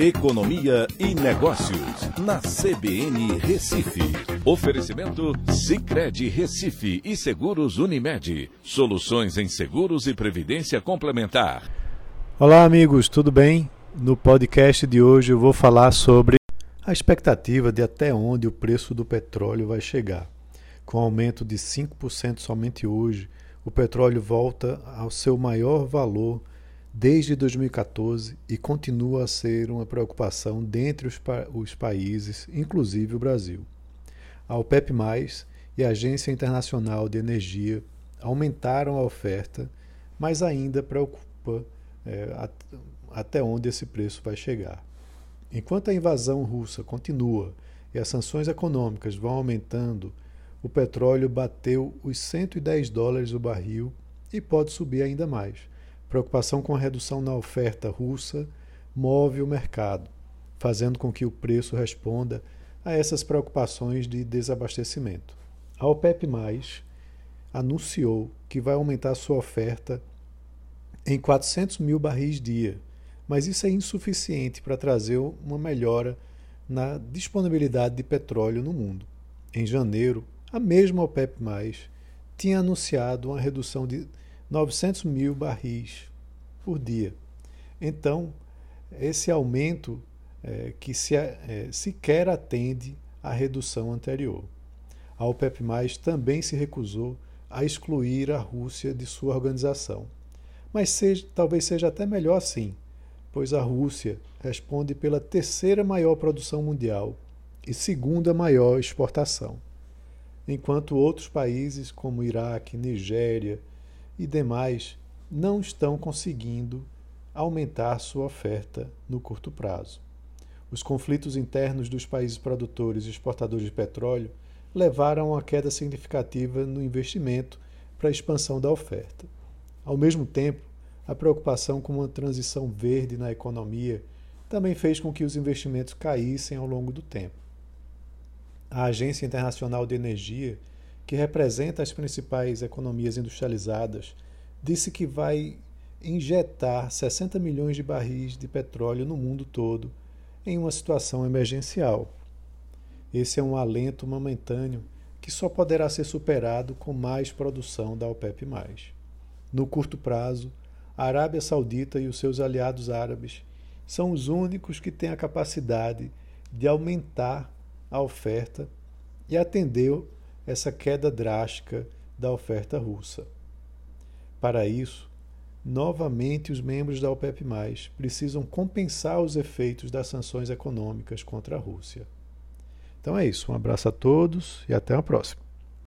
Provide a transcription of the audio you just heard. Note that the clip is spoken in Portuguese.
Economia e Negócios, na CBN Recife. Oferecimento Cicred Recife e Seguros Unimed. Soluções em seguros e previdência complementar. Olá, amigos, tudo bem? No podcast de hoje eu vou falar sobre a expectativa de até onde o preço do petróleo vai chegar. Com aumento de 5% somente hoje, o petróleo volta ao seu maior valor desde 2014 e continua a ser uma preocupação dentre os, pa os países, inclusive o Brasil. A OPEP, e a Agência Internacional de Energia aumentaram a oferta, mas ainda preocupa é, at até onde esse preço vai chegar. Enquanto a invasão russa continua e as sanções econômicas vão aumentando, o petróleo bateu os 110 dólares o barril e pode subir ainda mais Preocupação com a redução na oferta russa move o mercado, fazendo com que o preço responda a essas preocupações de desabastecimento. A OPEP anunciou que vai aumentar sua oferta em 400 mil barris dia, mas isso é insuficiente para trazer uma melhora na disponibilidade de petróleo no mundo. Em janeiro, a mesma OPEP tinha anunciado uma redução de 900 mil barris por dia. Então, esse aumento é, que se, é, sequer atende à redução anterior. A OPEP+, também se recusou a excluir a Rússia de sua organização. Mas seja, talvez seja até melhor assim, pois a Rússia responde pela terceira maior produção mundial e segunda maior exportação, enquanto outros países como Iraque, Nigéria, e demais não estão conseguindo aumentar sua oferta no curto prazo. Os conflitos internos dos países produtores e exportadores de petróleo levaram a uma queda significativa no investimento para a expansão da oferta. Ao mesmo tempo, a preocupação com uma transição verde na economia também fez com que os investimentos caíssem ao longo do tempo. A Agência Internacional de Energia que representa as principais economias industrializadas, disse que vai injetar 60 milhões de barris de petróleo no mundo todo em uma situação emergencial. Esse é um alento momentâneo que só poderá ser superado com mais produção da OPEP. No curto prazo, a Arábia Saudita e os seus aliados árabes são os únicos que têm a capacidade de aumentar a oferta e atender essa queda drástica da oferta russa. Para isso, novamente os membros da OPEP+, precisam compensar os efeitos das sanções econômicas contra a Rússia. Então é isso, um abraço a todos e até a próxima.